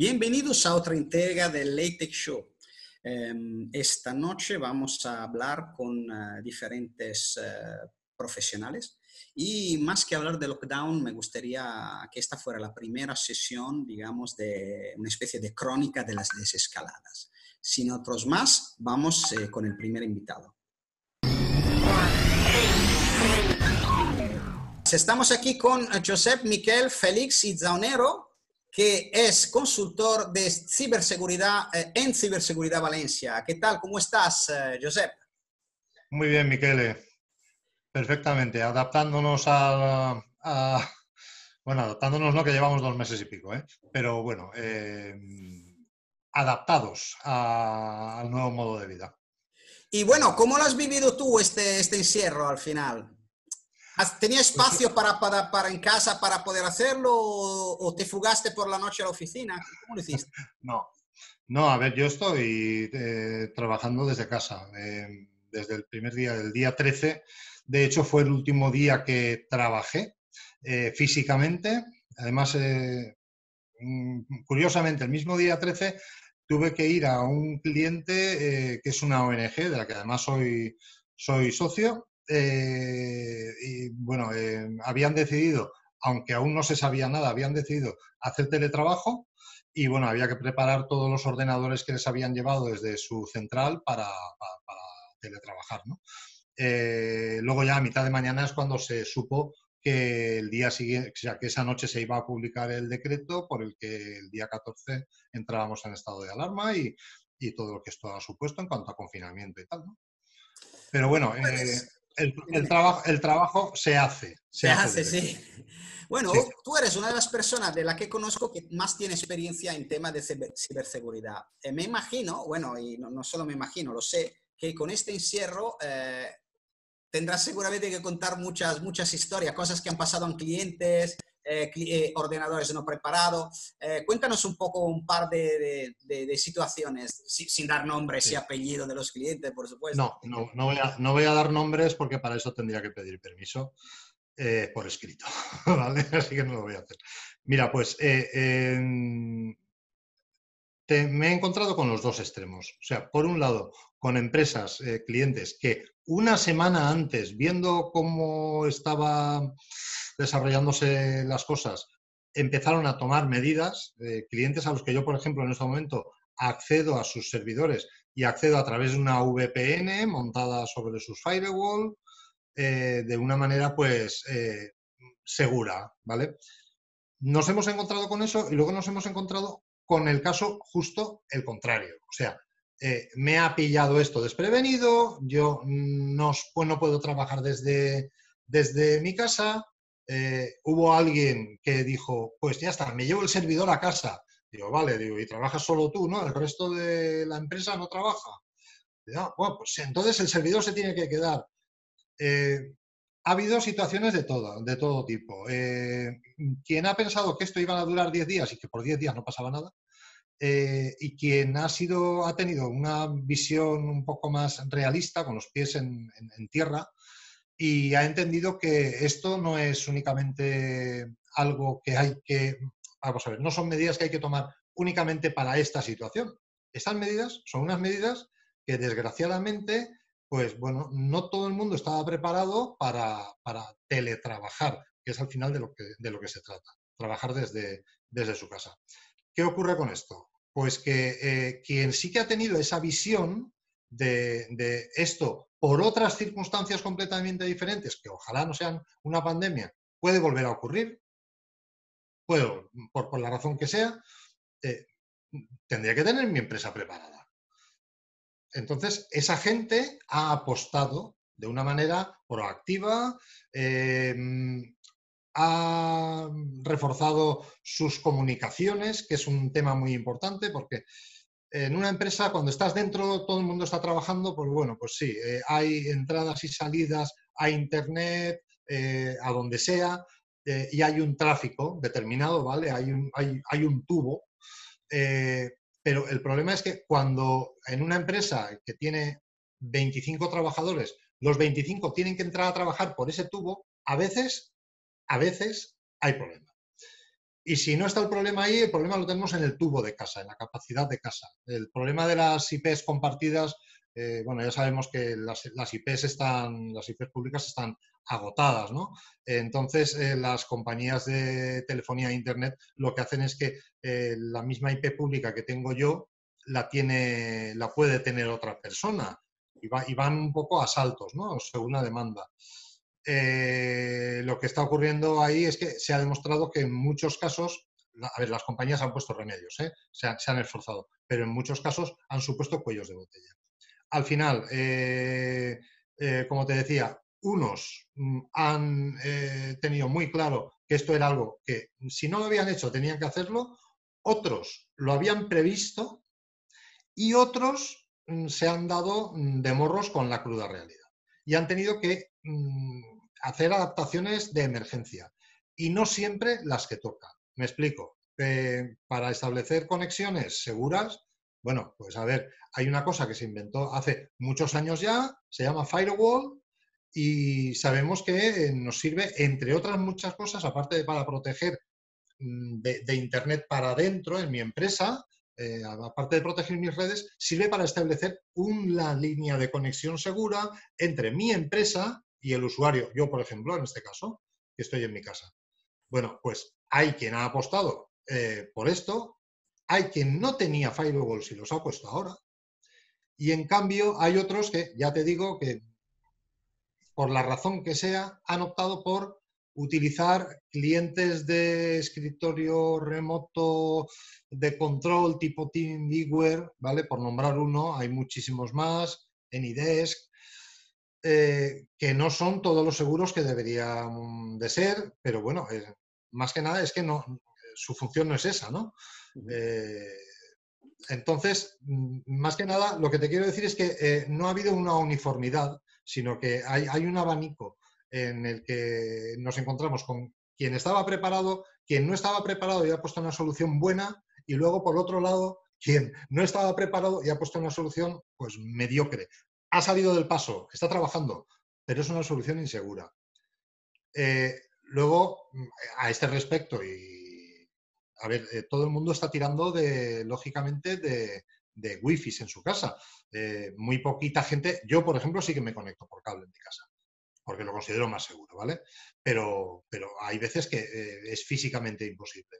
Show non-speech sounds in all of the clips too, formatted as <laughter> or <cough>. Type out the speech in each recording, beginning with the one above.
Bienvenidos a otra entrega del LaTeX Show. Em, esta noche vamos a hablar con eh, diferentes eh, profesionales y más que hablar de lockdown, me gustaría que esta fuera la primera sesión, digamos, de una especie de crónica de las desescaladas. Sin otros más, vamos eh, con el primer invitado. Estamos aquí con Josep Miquel Félix Izaonero, que es consultor de ciberseguridad eh, en Ciberseguridad Valencia. ¿Qué tal? ¿Cómo estás, eh, Josep? Muy bien, Miquele. Perfectamente. Adaptándonos a, Bueno, adaptándonos no, que llevamos dos meses y pico, ¿eh? Pero bueno, eh, adaptados al nuevo modo de vida. Y bueno, ¿cómo lo has vivido tú este, este encierro al final? ¿Tenía espacio para, para, para, en casa para poder hacerlo o, te fugaste por la noche a la oficina? ¿Cómo lo hiciste? <laughs> No, no, a ver, yo estoy eh, trabajando desde casa, eh, desde el primer día, del día 13. De hecho, fue el último día que trabajé eh, físicamente. Además, mm, curiosamente, el mismo día 13 tuve que ir a un cliente que es una ONG, de la que además soy, soy socio, eh, y bueno, eh, habían decidido, aunque aún no se sabía nada, habían decidido hacer teletrabajo y bueno, había que preparar todos los ordenadores que les habían llevado desde su central para, teletrabajar. ¿no? Eh, luego ya a mitad de mañana es cuando se supo que el día siguiente, o sea, que esa noche se iba a publicar el decreto por el que el día 14 entrábamos en estado de alarma y, y todo lo que esto ha supuesto en cuanto a confinamiento y tal. ¿no? Pero bueno, pues <laughs> el, trabajo, el trabajo se hace. Se, hace, sí. Bueno, tú eres una de las personas de las que conozco que más tiene experiencia en temas de ciberseguridad. Eh, me imagino, bueno, y no, solo me imagino, lo sé, que con este encierro eh, tendrás seguramente que contar muchas, muchas historias, cosas que han pasado en clientes, eh, eh, ordenadores no preparados. Eh, cuéntanos un poco un par de, situaciones, sin dar nombres y apellidos de los clientes, por supuesto. No, no, no, voy a, no voy a dar nombres porque para eso tendría que pedir permiso por escrito, <laughs> ¿vale? Así que no lo voy a hacer. Mira, pues me he encontrado con los dos extremos. O sea, por un lado, con empresas, clientes que una semana antes, viendo cómo estaba desarrollándose las cosas, empezaron a tomar medidas, eh, clientes a los que yo, por ejemplo, en este momento accedo a sus servidores y accedo a través de una VPN montada sobre sus firewall eh, de una manera pues eh, segura, ¿vale? Nos hemos encontrado con eso y luego nos hemos encontrado con el caso justo el contrario. O sea, me ha pillado esto desprevenido, yo no, pues puedo trabajar desde mi casa, eh, hubo alguien que dijo, pues ya está, me llevo el servidor a casa. Digo, vale, digo, y trabajas solo tú, ¿no? El resto de la empresa no trabaja. Ah, bueno, pues entonces el servidor se tiene que quedar. Eh, ha habido situaciones de todo, de todo tipo. Eh, quien ha pensado que esto iba a durar 10 días y que por 10 días no pasaba nada, y quien ha sido, ha tenido una visión un poco más realista, con los pies en tierra, y ha entendido que esto no es únicamente algo que hay que, vamos a ver, no son medidas que hay que tomar únicamente para esta situación. Estas medidas son unas medidas que desgraciadamente, pues bueno, no todo el mundo estaba preparado para, teletrabajar, que es al final de lo que, de lo que se trata, trabajar desde, desde su casa. ¿Qué ocurre con esto? Pues que eh, quien sí que ha tenido esa visión de, esto por otras circunstancias completamente diferentes, que ojalá no sean una pandemia, puede volver a ocurrir, puedo, por, la razón que sea, eh, tendría que tener mi empresa preparada. Entonces, esa gente ha apostado de una manera proactiva, eh, ha reforzado sus comunicaciones, que es un tema muy importante porque en una empresa, cuando estás dentro, todo el mundo está trabajando, pues bueno, pues sí, eh, hay entradas y salidas a Internet, eh, a donde sea, eh, y hay un tráfico determinado, ¿vale? Hay un, hay, un tubo. pero el problema es que cuando en una empresa que tiene 25 trabajadores, los 25 tienen que entrar a trabajar por ese tubo, a veces, a veces hay problemas. Y si no está el problema ahí, el problema lo tenemos en el tubo de casa, en la capacidad de casa. El problema de las IPs compartidas, eh, bueno, ya sabemos que las, IPs están, las IPs públicas están agotadas, ¿no? Entonces, eh, las compañías de telefonía e internet lo que hacen es que eh, la misma IP pública que tengo yo la tiene, la puede tener otra persona y, y van un poco a saltos, ¿no? Según la demanda. Eh, lo que está ocurriendo ahí es que se ha demostrado que en muchos casos, a ver, las compañías han puesto remedios, ¿eh? se, han esforzado, pero en muchos casos han supuesto cuellos de botella. Al final, eh, como te decía, unos mm, han tenido muy claro que esto era algo que si no lo habían hecho tenían que hacerlo, otros lo habían previsto y otros mm, se han dado mm, de morros con la cruda realidad y han tenido que hacer adaptaciones de emergencia y no siempre las que tocan. Me explico. para establecer conexiones seguras, bueno, pues a ver, hay una cosa que se inventó hace muchos años ya, se llama Firewall y sabemos que nos sirve, entre otras muchas cosas, aparte de para proteger mm, de, Internet para adentro en mi empresa, eh, aparte de proteger mis redes, sirve para establecer una línea de conexión segura entre mi empresa y el usuario, yo por ejemplo, en este caso, que estoy en mi casa. Bueno, pues hay quien ha apostado eh, por esto, hay quien no tenía firewalls y los ha puesto ahora, y en cambio hay otros que, ya te digo, que por la razón que sea, han optado por utilizar clientes de escritorio remoto de control tipo TeamViewer, ¿vale? Por nombrar uno, hay muchísimos más, en IDESC, eh, que no son todos los seguros que deberían de ser, pero bueno, eh, más que nada es que no, su función no es esa, ¿no? Eh, entonces, mm, más que nada, lo que te quiero decir es que no ha habido una uniformidad, sino que hay, hay, un abanico en el que nos encontramos con quien estaba preparado, quien no estaba preparado y ha puesto una solución buena, y luego, por otro lado, quien no estaba preparado y ha puesto una solución pues mediocre ha salido del paso, está trabajando, pero es una solución insegura. Eh, luego, a este respecto, y a ver, eh, todo el mundo está tirando de, lógicamente, de, de wifi en su casa. Eh, muy poquita gente, yo por ejemplo sí que me conecto por cable en mi casa, porque lo considero más seguro, ¿vale? Pero, pero hay veces que es físicamente imposible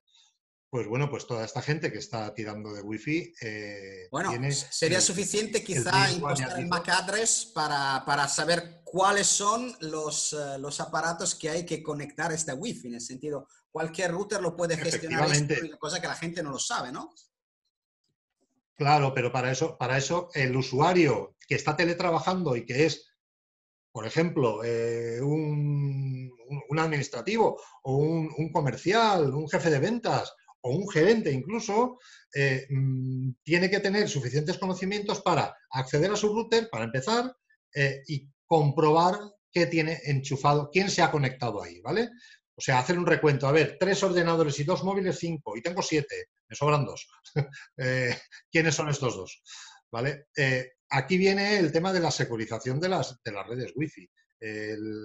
pues bueno, pues toda esta gente que está tirando de Wi-Fi. Eh, bueno, sería suficiente quizá impostar el MAC address para, para, saber cuáles son los, eh, los, aparatos que hay que conectar a este Wi-Fi. En el sentido, cualquier router lo puede gestionar, esto, cosa que la gente no lo sabe, ¿no? Claro, pero para eso, para eso el usuario que está teletrabajando y que es, por ejemplo, eh, un, un, administrativo o un, un comercial, un jefe de ventas o un gerente incluso, eh, mm, tiene que tener suficientes conocimientos para acceder a su router, para empezar, eh, y comprobar qué tiene enchufado, quién se ha conectado ahí, ¿vale? O sea, hacer un recuento. A ver, tres ordenadores y dos móviles, cinco, y tengo siete, me sobran dos. <laughs> Eh, ¿Quiénes son estos dos? ¿Vale? aquí viene el tema de la securización de las, de las redes Wi-Fi.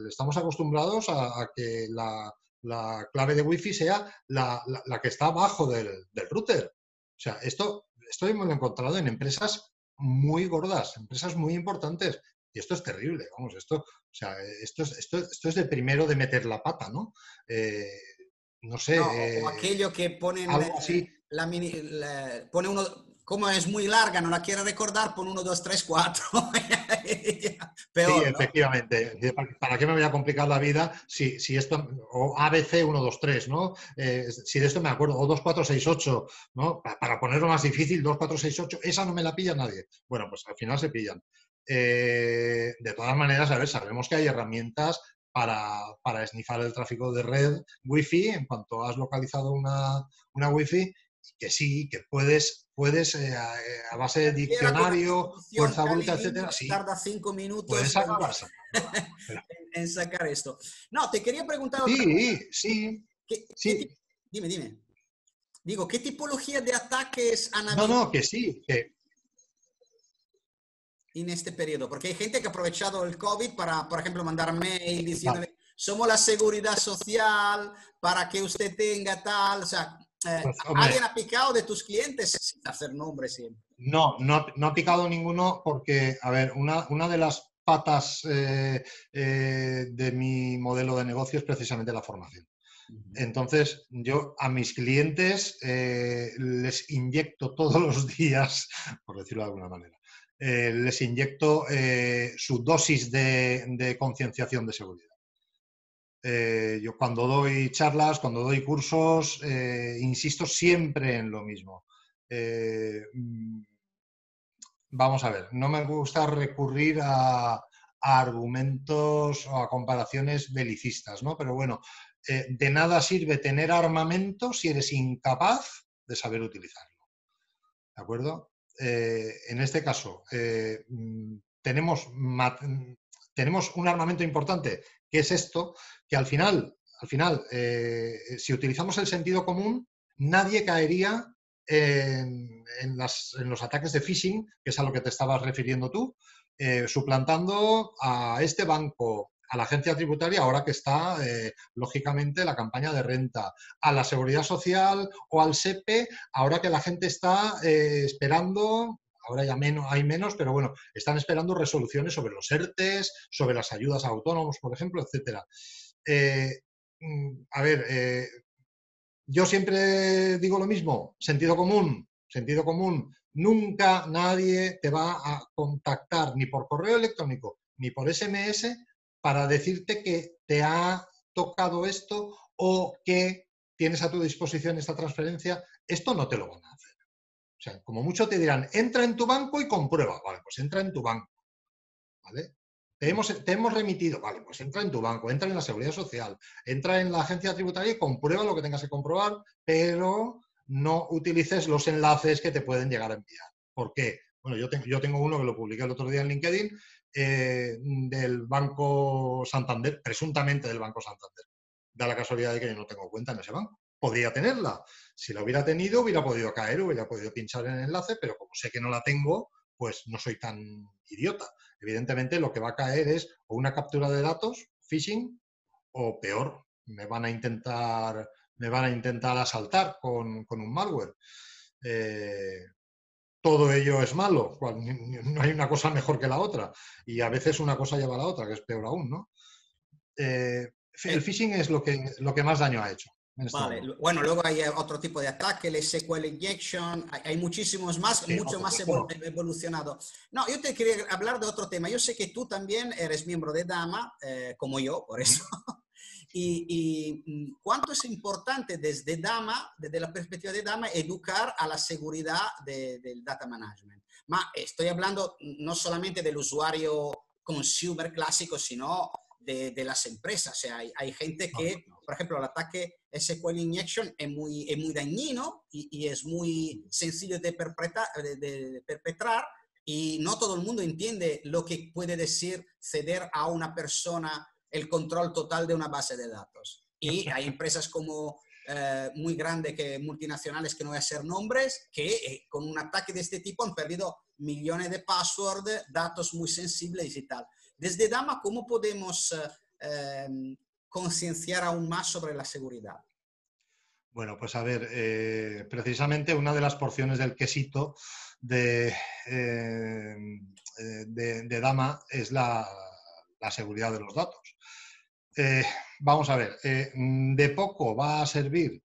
estamos acostumbrados a que la, la clave de Wi-Fi sea la, que está abajo del, router. O sea, esto, esto hemos encontrado en empresas muy gordas, empresas muy importantes. Y esto es terrible, vamos, esto, o sea, esto es, esto, esto es de primero de meter la pata, ¿no? Eh, no sé. o eh, aquello que ponen así. La, mini, pone uno, como es muy larga, no la quiero recordar, pon 1, 2, 3, 4. Peor, sí, efectivamente. ¿Para qué me voy a complicar la vida si, si esto, o ABC 1, 2, 3, ¿no? Eh, si de esto me acuerdo, o 2, 4, 6, 8, ¿no? Para ponerlo más difícil, 2, 4, 6, 8, esa no me la pilla nadie. Bueno, pues al final se pillan. Eh, de todas maneras, a ver, sabemos que hay herramientas para, para esnifar el tráfico de red Wi-Fi en cuanto has localizado una, una Wi-Fi que sí, que puedes, puedes eh, eh, a, base de diccionario, fuerza bruta, etcétera, sí. Tarda cinco minutos <laughs> en, sacar esto. No, te quería preguntar. Sí, sí. sí. dime, dime. Digo, ¿qué tipología de ataques han habido? No, no, que sí. En este periodo, porque hay gente que ha aprovechado el COVID para, por ejemplo, mandar mail diciéndole somos la seguridad social para que usted tenga tal, o sea, Pues, ¿alguien ha picado de tus clientes sin hacer nombre siempre? No, no, no ha picado ninguno porque, a ver, una, una de las patas eh, eh, de mi modelo de negocio es precisamente la formación. Entonces, yo a mis clientes eh, les inyecto todos los <laughs> días, por decirlo de alguna manera, les inyecto su dosis de, de concienciación de seguridad. Eh, yo cuando doy charlas, cuando doy cursos, eh, insisto siempre en lo mismo. Eh, mm, vamos a ver, no me gusta recurrir a, argumentos o a comparaciones belicistas, ¿no? Pero bueno, de nada sirve tener armamento si eres incapaz de saber utilizarlo. ¿De acuerdo? En este caso, mm, mm, tenemos un armamento importante, que es esto, que al final, al final eh, si utilizamos el sentido común, nadie caería en, las- en los ataques de phishing, que es a lo que te estabas refiriendo tú, eh, suplantando a este banco, a la agencia tributaria, ahora que está, eh, lógicamente, la campaña de renta, a la seguridad social o al SEPE, ahora que la gente está esperando, ahora ya menos, hay menos, pero bueno, están esperando resoluciones sobre los ERTES, sobre las ayudas a autónomos, por ejemplo, etcétera. Eh, mm, a ver, eh, yo siempre digo lo mismo, sentido común, sentido común. Nunca nadie te va a contactar ni por correo electrónico ni por SMS para decirte que te ha tocado esto o que tienes a tu disposición esta transferencia. Esto no te lo van a hacer. O sea, como mucho te dirán, entra en tu banco y comprueba. Vale, pues entra en tu banco. ¿Vale? Te hemos, te hemos remitido, vale, pues entra en tu banco, entra en la seguridad social, entra en la agencia tributaria y comprueba lo que tengas que comprobar, pero no utilices los enlaces que te pueden llegar a enviar. ¿Por qué? Bueno, yo, tengo yo tengo uno que lo publiqué el otro día en LinkedIn, eh, del Banco Santander, presuntamente del Banco Santander. Da la casualidad de que yo no tengo cuenta en ese banco. Podría tenerla. Si la hubiera tenido, hubiera podido caer, hubiera podido pinchar en el enlace, pero como sé que no la tengo, pues no soy tan idiota. Evidentemente, lo que va a caer es o una captura de datos, phishing, o peor, me van a intentar, me van a intentar asaltar con, con un malware. Eh, todo ello es malo, no hay una cosa mejor que la otra. Y a veces una cosa lleva a la otra, que es peor aún, ¿no? Eh, el phishing es lo que, lo que más daño ha hecho. Vale, bueno, luego hay otro tipo de ataque, el SQL injection, hay, hay muchísimos más, Sí, mucho más evol- evolucionado. No, yo te quería hablar de otro tema. Yo sé que tú también eres miembro de Dama, eh, como yo, por eso. <laughs> Y, y, mm, cuánto es importante desde Dama, desde la perspectiva de Dama, educar a la seguridad de- del data management. Ma estoy hablando no solamente del usuario consumer clásico, sino de, de las empresas. O sea, hay, hay gente que, por ejemplo, el ataque SQL Injection es muy, es muy dañino y, y es muy sencillo de, perpetrar, de, de perpetrar y no todo el mundo entiende lo que puede decir ceder a una persona el control total de una base de datos. Y hay empresas como eh, muy grandes, que, multinacionales, que no voy a hacer nombres, que eh, con un ataque de este tipo han perdido millones de password, datos muy sensibles y tal. Desde Dama, ¿cómo podemos eh, eh, concienciar aún más sobre la seguridad? Bueno, pues a ver, eh, precisamente una de las porciones del quesito de, eh, de, Dama es la, la, seguridad de los datos. Vamos a ver, de poco va a servir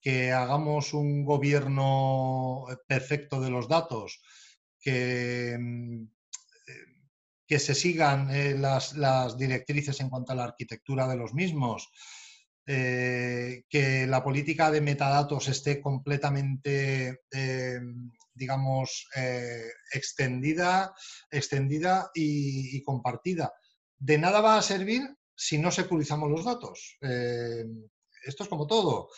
que hagamos un gobierno perfecto de los datos, que, que se sigan eh, las, directrices en cuanto a la arquitectura de los mismos, eh, que la política de metadatos esté completamente, eh, digamos, extendida, extendida y, y, compartida. De nada va a servir si no securizamos los datos. Esto es como todo.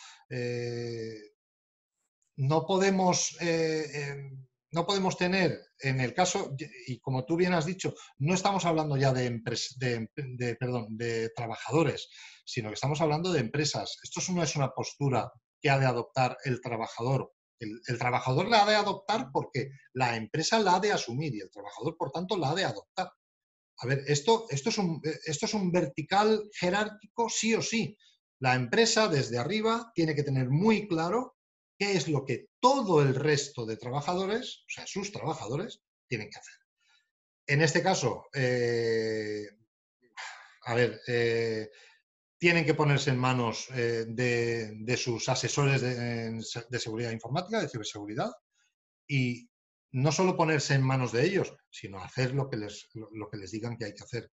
No podemos eh, no podemos tener, en el caso, y como tú bien has dicho, no estamos hablando ya de, de, perdón, de trabajadores, sino que estamos hablando de empresas. Esto no es una postura que ha de adoptar el trabajador. El, el, trabajador la ha de adoptar porque la empresa la ha de asumir y el trabajador, por tanto, la ha de adoptar. a ver, esto, esto, es un, esto es un vertical jerárquico sí o sí. La empresa desde arriba tiene que tener muy claro qué es lo que todo el resto de trabajadores, o sea, sus trabajadores, tienen que hacer. En este caso, eh, a ver, eh, tienen que ponerse en manos eh, de, sus asesores de, seguridad informática, de ciberseguridad, y no solo ponerse en manos de ellos, sino hacer lo que les, digan que hay que hacer.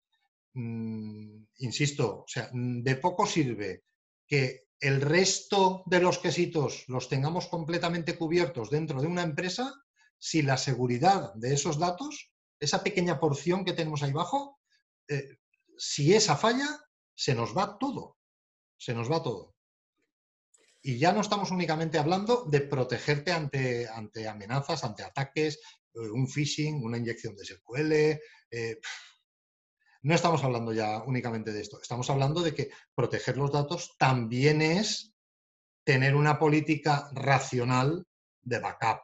Mm, insisto, o sea, de poco sirve que el resto de los quesitos los tengamos completamente cubiertos dentro de una empresa si la seguridad de esos datos, esa pequeña porción que tenemos ahí abajo, eh, si esa falla, se nos va todo. Se nos va todo. Y ya no estamos únicamente hablando de protegerte ante, ante amenazas, ante ataques, eh, un phishing, una inyección de SQL. Eh, no estamos hablando ya únicamente de esto. Estamos hablando de que proteger los datos también es tener una política racional de backup.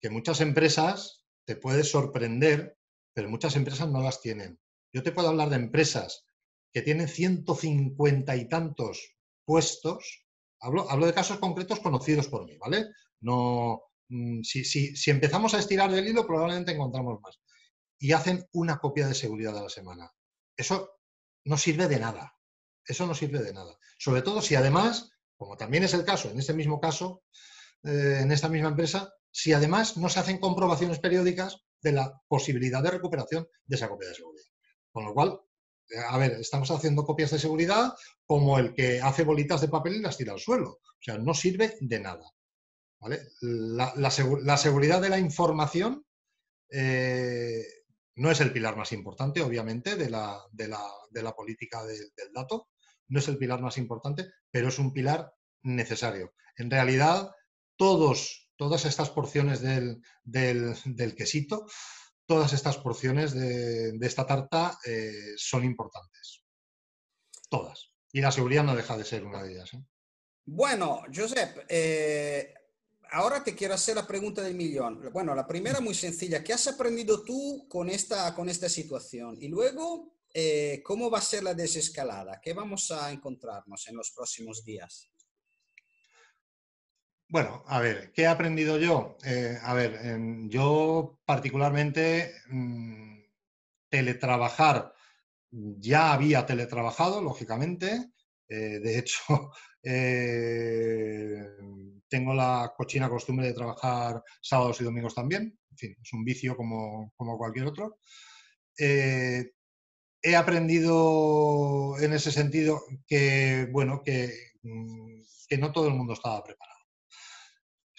Que muchas empresas te puedes sorprender, pero muchas empresas no las tienen. Yo te puedo hablar de empresas que tienen 150 y tantos puestos, hablo, hablo de casos concretos conocidos por mí, ¿vale? No, mm, si, si empezamos a estirar del hilo, probablemente encontramos más. Y hacen una copia de seguridad a la semana. Eso no sirve de nada. Eso no sirve de nada. Sobre todo si además, como también es el caso, en este mismo caso, eh, en esta misma empresa, si además no se hacen comprobaciones periódicas de la posibilidad de recuperación de esa copia de seguridad. Con lo cual, eh, a ver, estamos haciendo copias de seguridad como el que hace bolitas de papel y las tira al suelo. O sea, no sirve de nada. La, seguridad de la información eh, no es el pilar más importante, obviamente, de la, política del dato. No es el pilar más importante, pero es un pilar necesario. En realidad, todas estas porciones del, del quesito todas estas porciones de, esta tarta eh, son importantes. Todas. Y la seguridad no deja de ser una de ellas. ¿eh? Bueno, Josep, eh, ahora te quiero hacer la pregunta del millón. Bueno, la primera muy sencilla. ¿Qué has aprendido tú con esta, con esta situación? Y luego, ¿cómo va a ser la desescalada? ¿Qué vamos a encontrarnos en los próximos días? Bueno, a ver, ¿qué he aprendido yo? Eh, a ver, yo particularmente mm, teletrabajar, ya había teletrabajado, lógicamente. Eh, de hecho, <laughs> eh, tengo la cochina costumbre de trabajar sábados y domingos también. En fin, es un vicio como, como cualquier otro. he aprendido en ese sentido que, bueno, que, mm, que no todo el mundo estaba preparado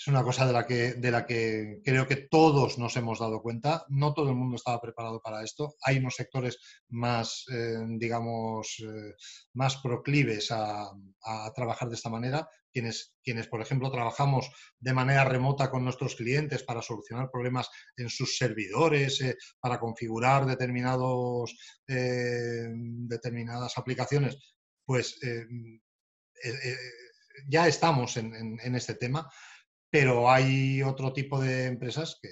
es una cosa de la, que, de la que creo que todos nos hemos dado cuenta. No todo el mundo estaba preparado para esto. Hay unos sectores más, eh, digamos, eh, más proclives a, trabajar de esta manera. Quienes, quienes, por ejemplo, trabajamos de manera remota con nuestros clientes para solucionar problemas en sus servidores, eh, para configurar determinados, determinadas aplicaciones, pues ya estamos en este tema pero hay otro tipo de empresas que,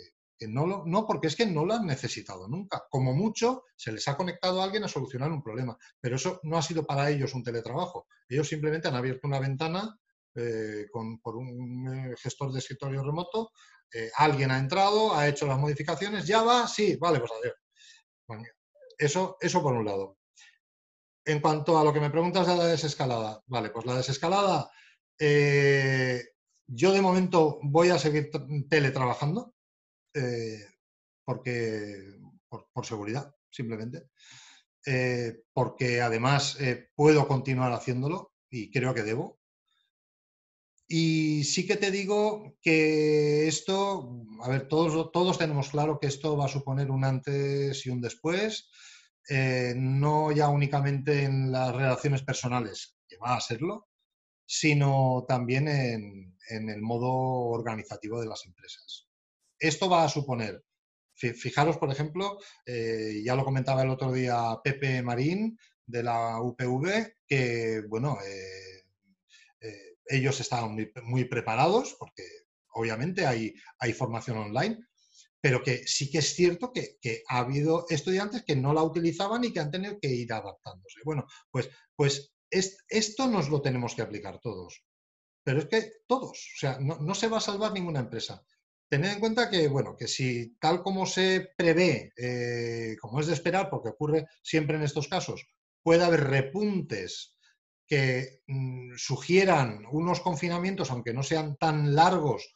no, lo, no, porque es que no lo han necesitado nunca. Como mucho, se les ha conectado a alguien a solucionar un problema, pero eso no ha sido para ellos un teletrabajo. Ellos simplemente han abierto una ventana eh, con, por un eh, gestor de escritorio remoto, eh, alguien ha entrado, ha hecho las modificaciones, ya va, sí, vale, pues adiós. eso, eso por un lado. En cuanto a lo que me preguntas de la desescalada, vale, pues la desescalada, yo de momento voy a seguir teletrabajando eh, porque, por, seguridad, simplemente. Eh, porque además eh, puedo continuar haciéndolo y creo que debo. Y sí que te digo que esto, a ver, todos, todos tenemos claro que esto va a suponer un antes y un después, no ya únicamente en las relaciones personales, que va a serlo, sino también en, el modo organizativo de las empresas. Esto va a suponer, fijaros, por ejemplo, eh, ya lo comentaba el otro día Pepe Marín de la UPV, que, bueno, eh, eh, ellos estaban muy, preparados porque obviamente hay, hay formación online, pero que sí que es cierto que, ha habido estudiantes que no la utilizaban y que han tenido que ir adaptándose. Bueno, pues, pues esto nos lo tenemos que aplicar todos. Pero es que todos, o sea, no, se va a salvar ninguna empresa. Tened en cuenta que, bueno, que si tal como se prevé, eh, como es de esperar, porque ocurre siempre en estos casos, puede haber repuntes que mm, sugieran unos confinamientos, aunque no sean tan largos,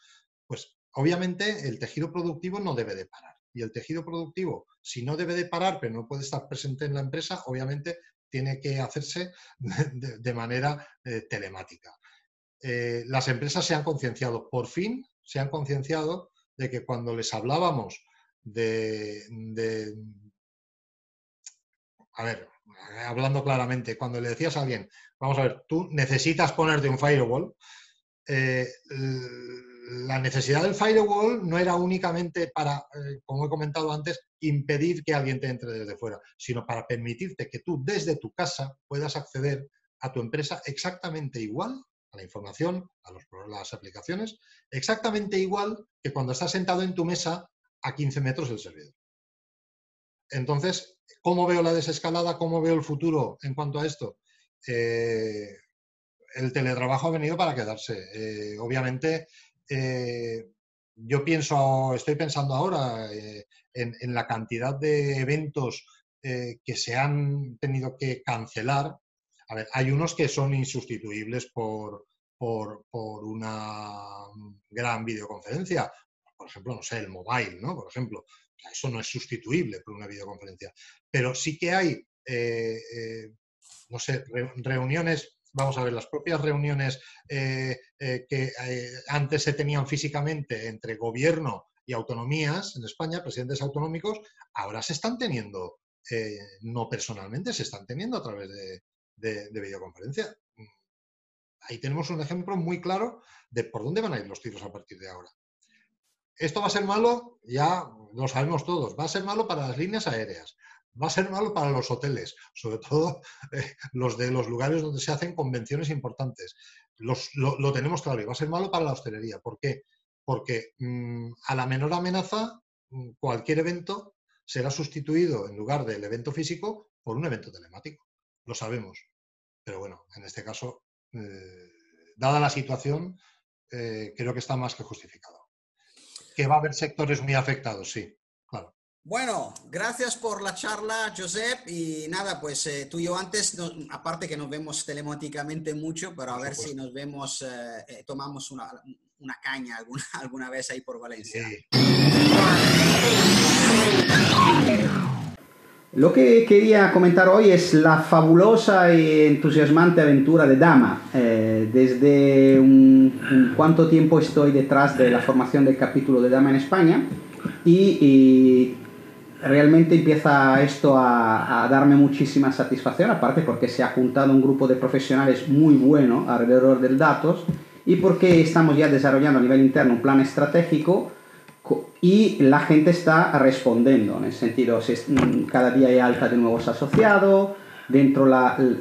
pues obviamente el tejido productivo no debe de parar. Y el tejido productivo, si no debe de parar, pero no puede estar presente en la empresa, obviamente tiene que hacerse de, manera eh, telemática. Eh, las empresas se han concienciado, por fin se han concienciado de que cuando les hablábamos de, a ver, hablando claramente, cuando le decías a alguien, vamos a ver, tú necesitas ponerte un firewall, eh, la necesidad del firewall no era únicamente para, como he comentado antes, impedir que alguien te entre desde fuera, sino para permitirte que tú desde tu casa puedas acceder a tu empresa exactamente igual, a la información, a las aplicaciones, exactamente igual que cuando estás sentado en tu mesa a 15 metros del servidor. Entonces, ¿cómo veo la desescalada? ¿Cómo veo el futuro en cuanto a esto? Eh, el teletrabajo ha venido para quedarse. Eh, obviamente, eh, yo pienso, estoy pensando ahora eh, en, la cantidad de eventos eh, que se han tenido que cancelar. A ver, hay unos que son insustituibles por, por, una gran videoconferencia. Por ejemplo, no sé, el mobile, ¿no? Por ejemplo, eso no es sustituible por una videoconferencia. Pero sí que hay, no sé, reuniones vamos a ver, las propias reuniones eh, eh, que eh, antes se tenían físicamente entre gobierno y autonomías en España, presidentes autonómicos, ahora se están teniendo, no personalmente, se están teniendo a través de, videoconferencia. Ahí tenemos un ejemplo muy claro de por dónde van a ir los tiros a partir de ahora. Esto va a ser malo, ya lo sabemos todos, va a ser malo para las líneas aéreas, va a ser malo para los hoteles, sobre todo eh, los de los lugares donde se hacen convenciones importantes. lo, tenemos claro, y va a ser malo para la hostelería. ¿Por qué? Porque mm, a la menor amenaza, mm, cualquier evento será sustituido en lugar del evento físico por un evento telemático. Lo sabemos. Pero bueno, en este caso, eh, dada la situación, eh, creo que está más que justificado. Que va a haber sectores muy afectados, sí. Bueno, gracias por la charla, Josep. Y nada, pues eh, tú y yo antes, aparte que nos vemos telemáticamente mucho, pero a ver si nos vemos, eh, eh, tomamos una, caña alguna, <laughs> alguna, vez ahí por Valencia. Lo que quería comentar hoy es la fabulosa y entusiasmante aventura de Dama. desde un, cuánto tiempo estoy detrás de la formación del capítulo de Dama en España y realmente empieza esto a, darme muchísima satisfacción, aparte porque se ha juntado un grupo de profesionales muy bueno alrededor del datos y porque estamos ya desarrollando a nivel interno un plan estratégico y la gente está respondiendo, en el sentido, mm, cada día hay alta de nuevos asociados, dentro,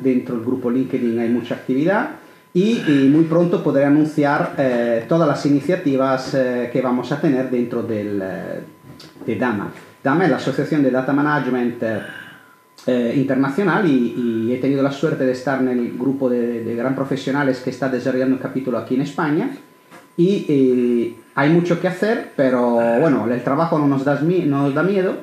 dentro del grupo LinkedIn hay mucha actividad y, muy pronto podré anunciar eh, todas las iniciativas eh, que vamos a tener dentro del, eh, de DAMA. DAMA es la Asociación de Data Management eh, Internacional y, he tenido la suerte de estar en el grupo de, gran profesionales que está desarrollando el capítulo aquí en España. Y eh, hay mucho que hacer, pero bueno, el trabajo no nos da, nos da miedo.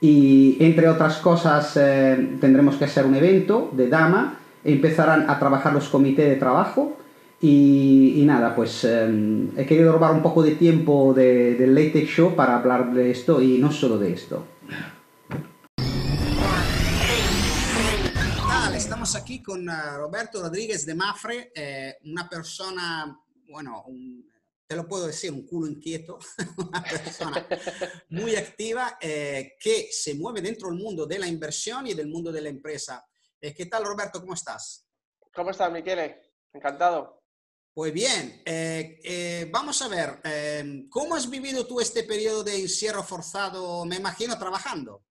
Y entre otras cosas, eh, tendremos que hacer un evento de Dama. Empezarán a trabajar los comités de trabajo y, nada, pues em, he querido robar un poco de tiempo del Late Show para hablar de esto y no solo de esto. Estamos aquí con eh, Roberto Rodríguez de Mafre, eh, una persona, bueno, te lo puedo decir, un culo inquieto, <laughs> una persona muy activa eh, que se mueve dentro del mundo de la inversión y del mundo de la empresa. ¿Qué tal, Roberto? ¿Cómo estás? ¿Cómo estás, Miquele? Encantado. Pues bien, eh, eh, vamos a ver, em, ¿cómo has vivido tú este periodo de encierro forzado, me imagino, trabajando?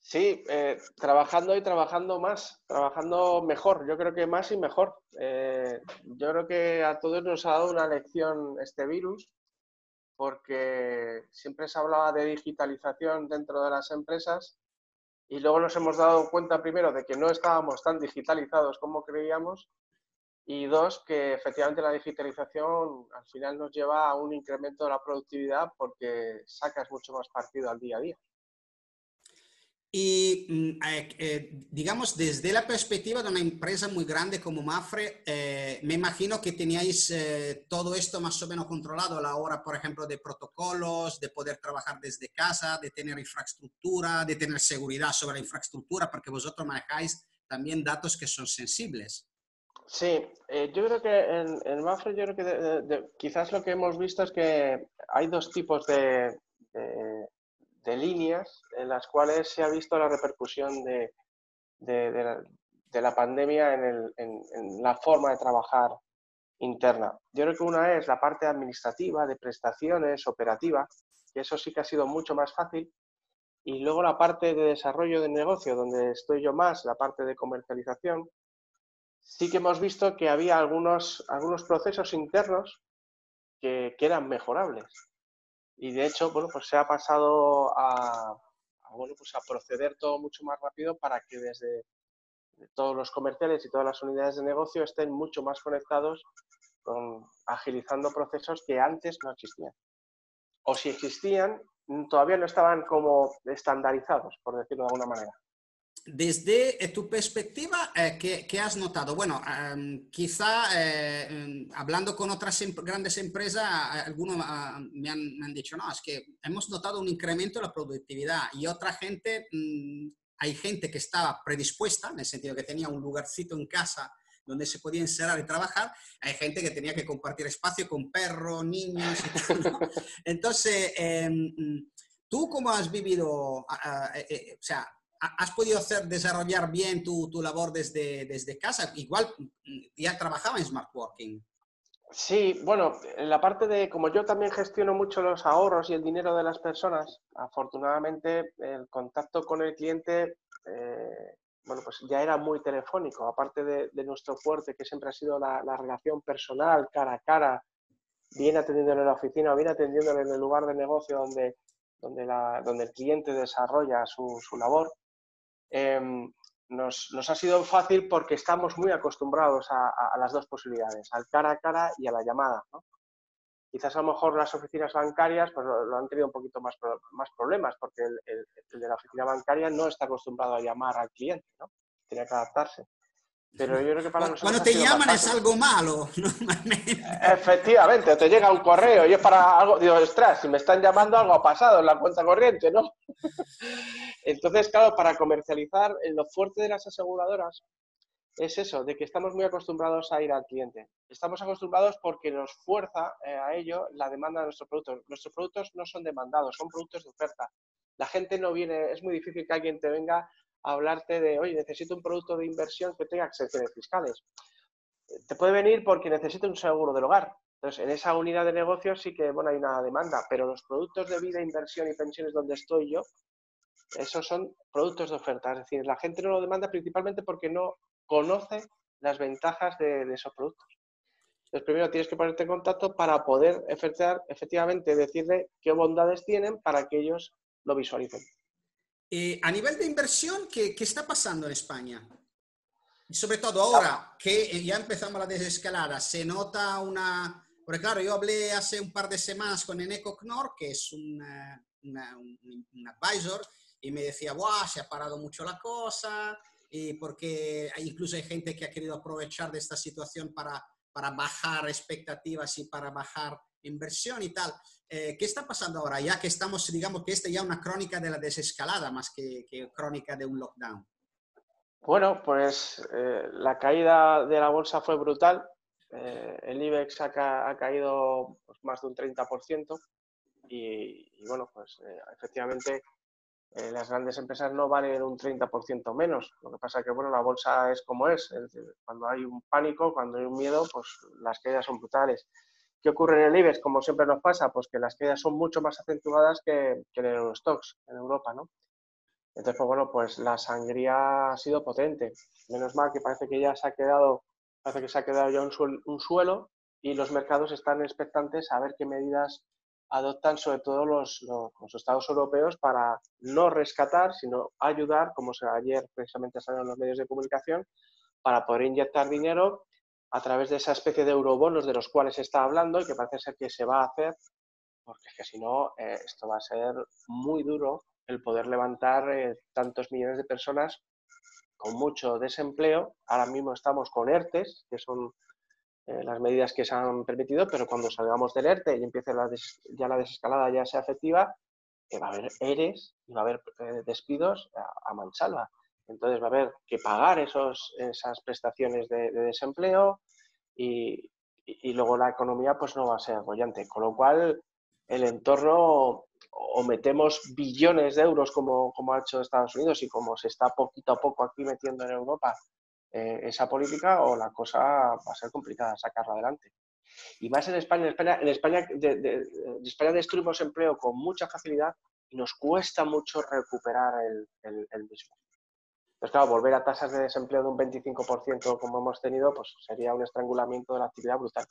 Sí, eh, trabajando y trabajando más, trabajando mejor, yo creo que más y mejor. yo creo que a todos nos ha dado una lección este virus, porque siempre se hablaba de digitalización dentro de las empresas y luego nos hemos dado cuenta primero de que no estábamos tan digitalizados como creíamos y dos, que efectivamente la digitalización al final nos lleva a un incremento de la productividad porque sacas mucho más partido al día a día. Y mm, eh, eh, digamos, desde la perspectiva de una empresa muy grande como Mafre, eh, me imagino que teníais todo esto más o menos controlado a la hora, por ejemplo, de protocolos, de poder trabajar desde casa, de tener infraestructura, de tener seguridad sobre la infraestructura, porque vosotros manejáis también datos que son sensibles. Sí, yo creo que en, Mafre, yo creo que quizás lo que hemos visto es que hay dos tipos de de líneas en las cuales se ha visto la repercusión de, la, pandemia en, la forma de trabajar interna. Yo creo que una es la parte administrativa, de prestaciones, operativa, que eso sí que ha sido mucho más fácil. Y luego la parte de desarrollo de negocio, donde estoy yo más, la parte de comercialización, sí que hemos visto que había algunos, algunos procesos internos que, eran mejorables. Y de hecho, bueno, pues se ha pasado a, bueno, pues a proceder todo mucho más rápido para que desde todos los comerciales y todas las unidades de negocio estén mucho más conectados con agilizando procesos que antes no existían. O si existían, todavía no estaban como estandarizados, por decirlo de alguna manera. Desde eh, tu perspectiva, eh, ¿qué, has notado? Bueno, em, quizá eh, em, hablando con otras em, grandes empresas, algunos me, han, dicho, no, es que hemos notado un incremento en la productividad y otra gente, mm, hay gente que estaba predispuesta, en el sentido que tenía un lugarcito en casa donde se podía encerrar y trabajar, hay gente que tenía que compartir espacio con perros, niños, <laughs> Entonces, ¿tú cómo has vivido, o sea, ¿Has podido hacer, desarrollar bien tu, tu, labor desde, desde casa? Igual ya trabajaba en Smart Working. Sí, bueno, en la parte de, como yo también gestiono mucho los ahorros y el dinero de las personas, afortunadamente el contacto con el cliente, eh, bueno, pues ya era muy telefónico, aparte de, nuestro fuerte, que siempre ha sido la, la, relación personal, cara a cara, bien atendiéndole en la oficina bien atendiéndole en el lugar de negocio donde, donde, la, donde el cliente desarrolla su, su labor. Em, nos, ha sido fácil porque estamos muy acostumbrados a, las dos posibilidades, al cara a cara y a la llamada. Quizás a lo mejor las oficinas bancarias pues, lo, han tenido un poquito más, más problemas porque el, de la oficina bancaria no está acostumbrado a llamar al cliente, ¿no? tiene que adaptarse. Pero yo creo que para nosotros Cuando te llaman es algo malo, <laughs> Efectivamente, te llega un correo y es para algo, digo, ostras, si me están llamando algo ha pasado en la cuenta corriente, ¿no? <laughs> Entonces, claro, para comercializar, lo fuerte de las aseguradoras es eso, de que estamos muy acostumbrados a ir al cliente. Estamos acostumbrados porque nos fuerza eh, a ello la demanda de nuestros productos. Nuestros productos no son demandados, son productos de oferta. La gente no viene, es muy difícil que alguien te venga hablarte de, oye, necesito un producto de inversión que tenga exenciones fiscales. Te puede venir porque necesita un seguro del hogar. Entonces, en esa unidad de negocios sí que, bueno, hay una demanda, pero los productos de vida, inversión y pensiones donde estoy yo, esos son productos de oferta. Es decir, la gente no lo demanda principalmente porque no conoce las ventajas de, esos productos. Entonces, primero tienes que ponerte en contacto para poder efectivamente decirle qué bondades tienen para que ellos lo visualicen. Eh, a nivel de inversión, ¿qué, está pasando en España? Sobre todo ahora que ya empezamos la desescalada, se nota una... Porque claro, yo hablé hace un par de semanas con Eneco Knorr, que es un, un advisor, y me decía, ¡buah! Se ha parado mucho la cosa, y porque incluso hay gente que ha querido aprovechar de esta situación para, para bajar expectativas y para bajar inversión y tal. Eh, ¿Qué está pasando ahora? Ya que estamos, digamos que esta ya es una crónica de la desescalada más que, que crónica de un lockdown. Bueno, pues eh, la caída de la bolsa fue brutal. Eh, el IBEX ha, ha caído pues, más de un 30% y, y bueno, pues efectivamente eh, las grandes empresas no valen un 30% menos. Lo que pasa es que, bueno, la bolsa es como es. cuando hay un pánico, cuando hay un miedo, pues las caídas son brutales. ¿Qué ocurre en el IBEX? Como siempre nos pasa, pues que las caídas son mucho más acentuadas que, en el Eurostox, en Europa, ¿no? Entonces, pues bueno, pues la sangría ha sido potente. Menos mal que parece que ya se ha quedado, parece que se ha quedado ya un, suelo y los mercados están expectantes a ver qué medidas adoptan sobre todo los, los, estados europeos para no rescatar, sino ayudar, como ayer precisamente salieron los medios de comunicación, para poder inyectar dinero a través de esa especie de eurobonos de los cuales se está hablando y que parece ser que se va a hacer, porque es que si no, eh, esto va a ser muy duro el poder levantar eh, tantos millones de personas con mucho desempleo. Ahora mismo estamos con ERTES, que son eh, las medidas que se han permitido, pero cuando salgamos del ERTE y empiece ya la desescalada ya sea efectiva, va a haber ERES y va a haber despidos a, mansalva. Entonces va a haber que pagar esos, esas prestaciones de, desempleo y, luego la economía pues no va a ser bollante. Con lo cual el entorno o metemos billones de euros como, como ha hecho Estados Unidos y como se está poquito a poco aquí metiendo en Europa eh, esa política o la cosa va a ser complicada sacarla adelante. Y más en España. En España, en España, de, España destruimos empleo con mucha facilidad y nos cuesta mucho recuperar el mismo. Entonces, claro, volver a tasas de desempleo de un 25% como hemos tenido, pues sería un estrangulamiento de la actividad brutal.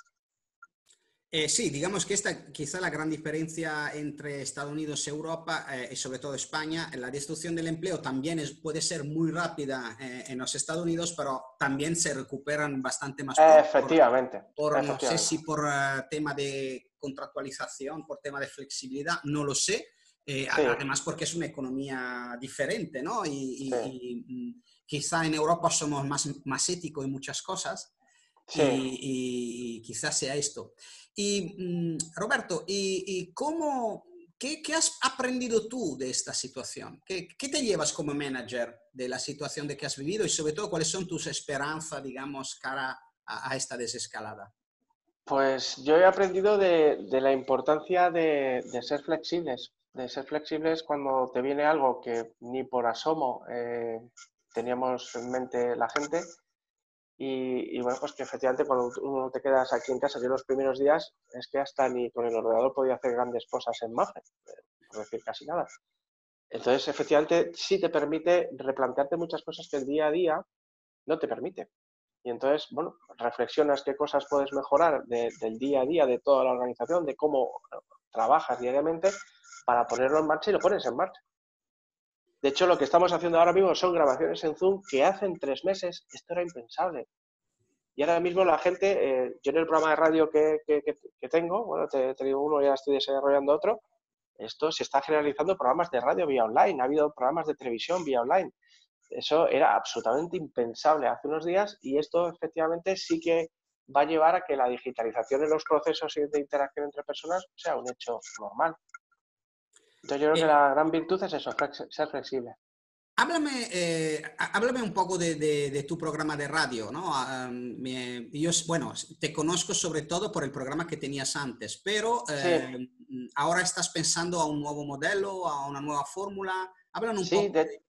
Eh, sí, digamos que esta quizá la gran diferencia entre Estados Unidos y Europa eh, y sobre todo España, la destrucción del empleo también puede ser muy rápida eh, en los Estados Unidos, pero también se recuperan bastante más. efectivamente. Por, no sé si por tema de contractualización, por tema de flexibilidad, no lo sé. Además porque es una economía diferente, ¿no? Y, mm, quizá en Europa somos más, más éticos en muchas cosas. y, quizás sea esto. Y mm, Roberto, ¿y, cómo, qué, has aprendido tú de esta situación? ¿Qué, te llevas como manager de la situación de que has vivido y sobre todo cuáles son tus esperanzas, digamos, cara a, esta desescalada? Pues yo he aprendido de, la importancia de, ser flexibles, de ser flexibles cuando te viene algo que ni por asomo eh, teníamos en mente la gente y, bueno, pues que efectivamente cuando uno te quedas aquí en casa, yo los primeros días es que hasta ni con el ordenador podía hacer grandes cosas en eh, por decir casi nada. Entonces, efectivamente, sí te permite replantearte muchas cosas que el día a día no te permite. Y entonces, bueno, reflexionas qué cosas puedes mejorar del día a día de toda la organización, de cómo trabajas diariamente para ponerlo en marcha y lo pones en marcha. De hecho, lo que estamos haciendo ahora mismo son grabaciones en Zoom que hace tres meses esto era impensable. Y ahora mismo la gente, eh, yo en el programa de radio que, tengo, bueno, te, digo uno, ya estoy desarrollando otro, esto se está generalizando programas de radio vía online, ha habido programas de televisión vía online. Eso era absolutamente impensable hace unos días y esto efectivamente sí que va a llevar a que la digitalización en los procesos de interacción entre personas sea un hecho normal. Entonces yo creo que eh, la gran virtud es eso, ser flexible. Háblame, eh, háblame un poco de, tu programa de radio, ¿no? Ah, yo, bueno, te conozco sobre todo por el programa que tenías antes, pero eh, ahora estás pensando a un nuevo modelo, a una nueva fórmula. Háblame un poco de,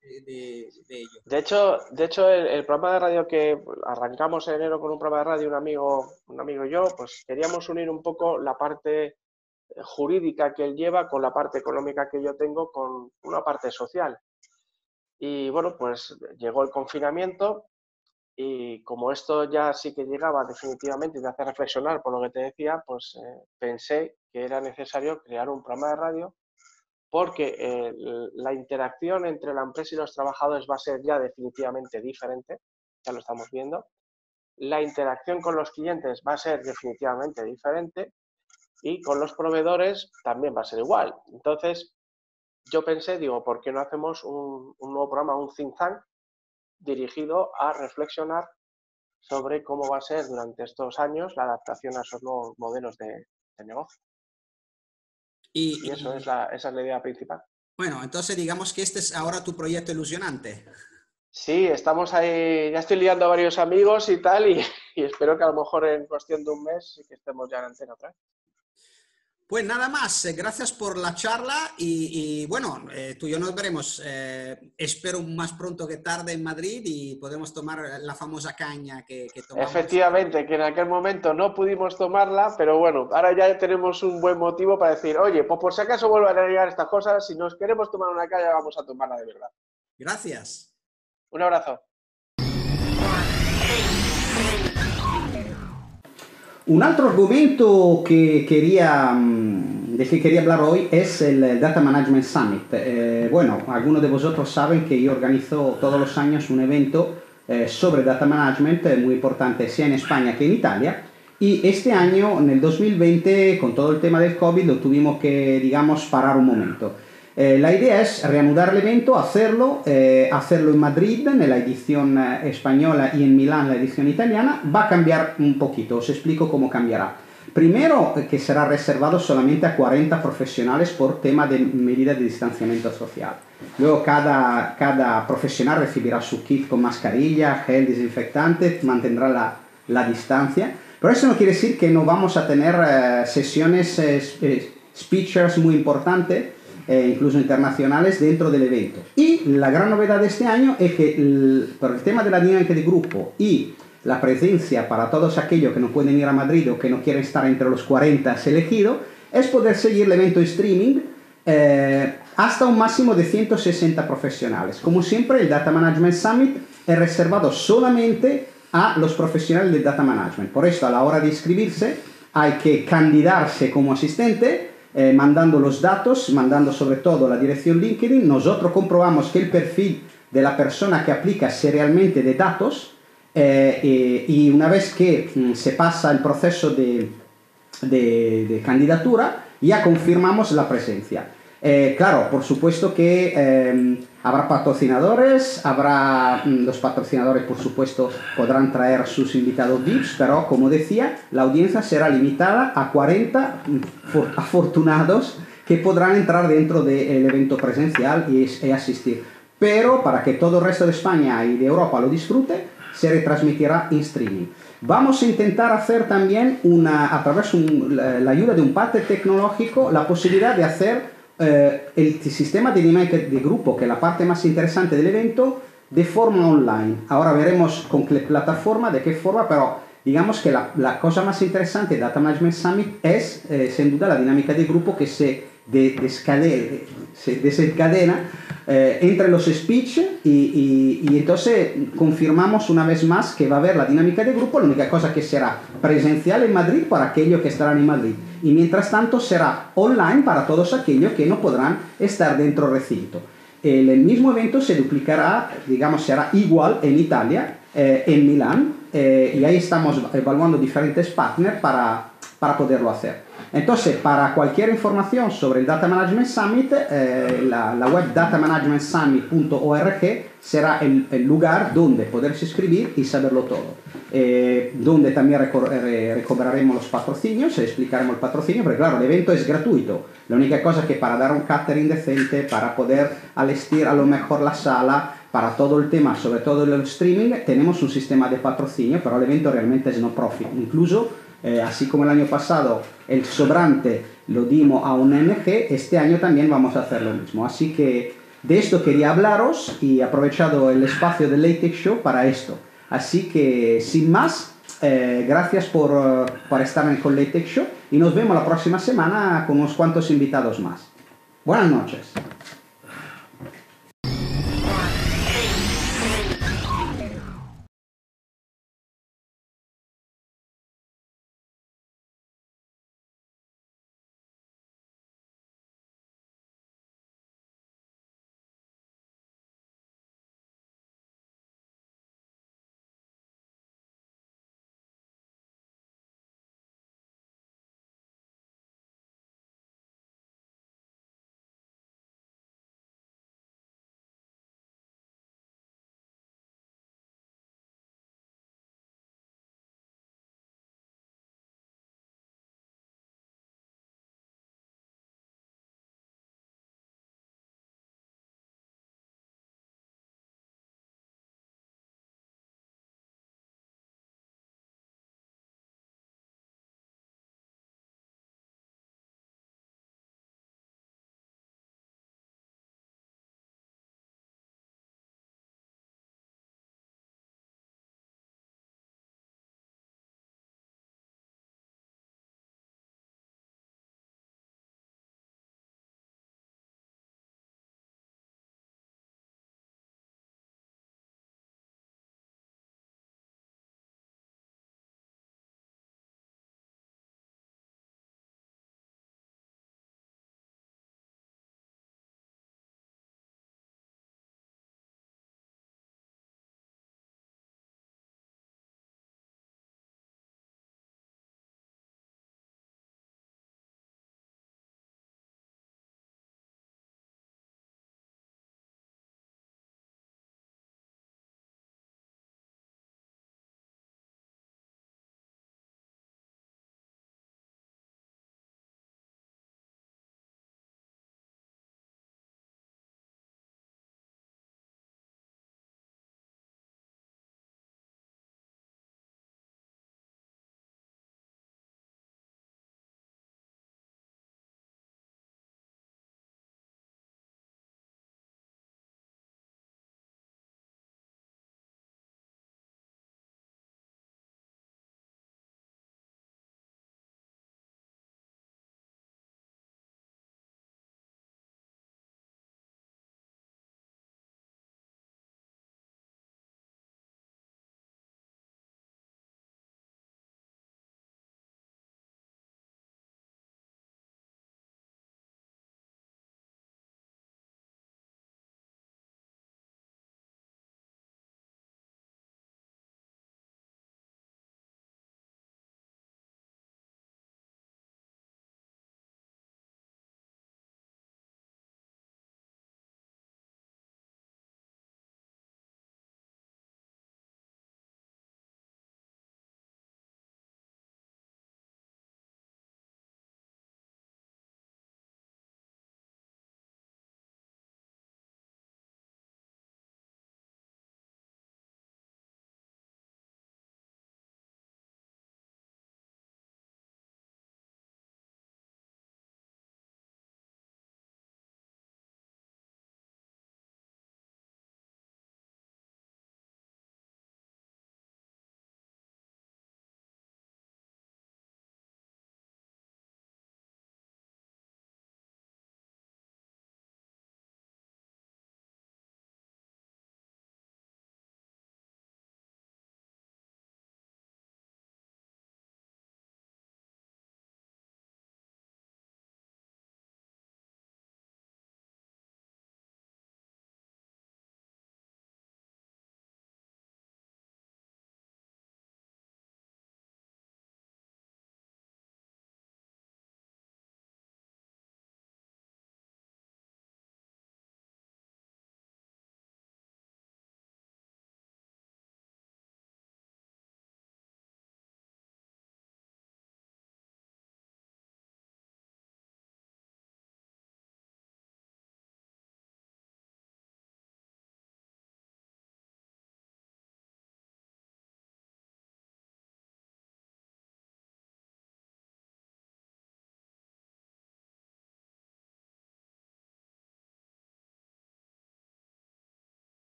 ello. De hecho, de hecho el, programa de radio que arrancamos en enero con un programa de radio, un amigo, un amigo y yo, pues queríamos unir un poco la parte jurídica que él lleva con la parte económica que yo tengo con una parte social. Y bueno, pues llegó el confinamiento y como esto ya sí que llegaba definitivamente y me hace reflexionar por lo que te decía, pues eh, pensé que era necesario crear un programa de radio porque eh, la interacción entre la empresa y los trabajadores va a ser ya definitivamente diferente, ya lo estamos viendo. La interacción con los clientes va a ser definitivamente diferente y con los proveedores también va a ser igual. Entonces, yo pensé, digo, ¿por qué no hacemos un, nuevo programa, un think tank, dirigido a reflexionar sobre cómo va a ser durante estos años la adaptación a esos nuevos modelos de, negocio? Y, eso es la, esa es la idea principal. Bueno, entonces digamos que este es ahora tu proyecto ilusionante. Sí, estamos ahí, ya estoy liando a varios amigos y tal, y, <laughs> y espero que a lo mejor en cuestión de un mes sí que estemos ya en antena otra vez. Pues nada más, eh, gracias por la charla y, bueno, eh, tú y yo nos veremos, eh, espero más pronto que tarde en Madrid y podemos tomar la famosa caña que, que tomamos. Efectivamente, que en aquel momento no pudimos tomarla, pero bueno, ahora ya tenemos un buen motivo para decir, oye, pues por si acaso vuelvan a llegar estas cosas, si nos queremos tomar una caña vamos a tomarla de verdad. Gracias. Un abrazo. Un altro argomento que quería, mm, de que quería hablar hoy es el Data Management Summit. Eh, bueno, algunos de vosotros saben que yo organizo todos los años un evento eh, sobre data management eh, muy importante sia en España que en Italia. Y este año, en el 2020, con todo el tema del COVID, tuvimos que, digamos, parar un momento. Eh, la idea es reanudar el evento, hacerlo, eh, hacerlo en Madrid, en la edición eh, española y en Milán, la edición italiana. Va a cambiar un poquito, os explico cómo cambiará. Primero, que será reservado solamente a 40 profesionales por tema de medida de distanciamiento social. Luego, cada, cada profesional recibirá su kit con mascarilla, gel desinfectante, mantendrá la, la distancia. Pero eso no quiere decir que no vamos a tener sesiones, speechers muy importantes eh, incluso internacionales dentro del evento. Y la gran novedad de este año es que por el tema de la dinámica de grupo y la presencia para todos aquellos que no pueden ir a Madrid o que no quieren estar entre los 40 elegidos, es poder seguir el evento streaming eh, hasta un máximo de 160 profesionales. Como siempre, el Data Management Summit es reservado solamente a los profesionales del Data Management. Por esto, a la hora de inscribirse, hay que candidarse como asistente eh, mandando los datos, mandando sobre todo la dirección LinkedIn, nosotros comprobamos que el perfil de la persona que aplica es realmente de datos eh, y una vez que mm, se pasa el proceso de, de, de candidatura, ya confirmamos la presencia. Eh, claro, por supuesto que eh, habrá patrocinadores, habrá mm, los patrocinadores, por supuesto, podrán traer sus invitados VIPs, pero como decía, la audiencia será limitada a 40 mm, afortunados que podrán entrar dentro del evento presencial y, asistir. Pero para que todo el resto de España y de Europa lo disfrute, se retransmitirá en streaming. Vamos a intentar hacer también una, a través de la ayuda de un partner tecnológico la posibilidad de hacer eh, el sistema de dinámica de grupo, que es la parte más interesante del evento, de forma online. Ahora veremos con qué plataforma, de qué forma, pero digamos que la, la cosa más interesante de Data Management Summit es, eh, sin duda, la dinámica de grupo que se, de, se desencadena eh, entre los speech y, y, y, entonces confirmamos una vez más que va a haber la dinámica de grupo, la única cosa que será presencial en Madrid para aquellos que estarán en Madrid y mientras tanto será online para todos aquellos que no podrán estar dentro del recinto. El, mismo evento se duplicará, digamos, será igual en Italia, eh, en Milán, eh, y ahí estamos evaluando diferentes partners para, para poderlo hacer. Entonces, para cualquier información sobre el Data Management Summit, eh, la, la, web datamanagementsummit.org será el, lugar donde poderse inscribir y saberlo todo. Eh, donde también eh, recobraremos los patrocinios, explicaremos el patrocinio, porque claro, el evento es gratuito. La única cosa que para dar un catering decente, para poder alestir a lo mejor la sala, para todo el tema, sobre todo el streaming, tenemos un sistema de patrocinio, pero el evento realmente es no profit. Incluso eh, así como el año pasado el sobrante lo dimos a un ONG, este año también vamos a hacer lo mismo. Así que de esto quería hablaros y aprovechado el espacio del Late Show para esto. Así que sin más, eh, gracias por, por, estar con Late Show y nos vemos la próxima semana con unos cuantos invitados más. Buenas noches.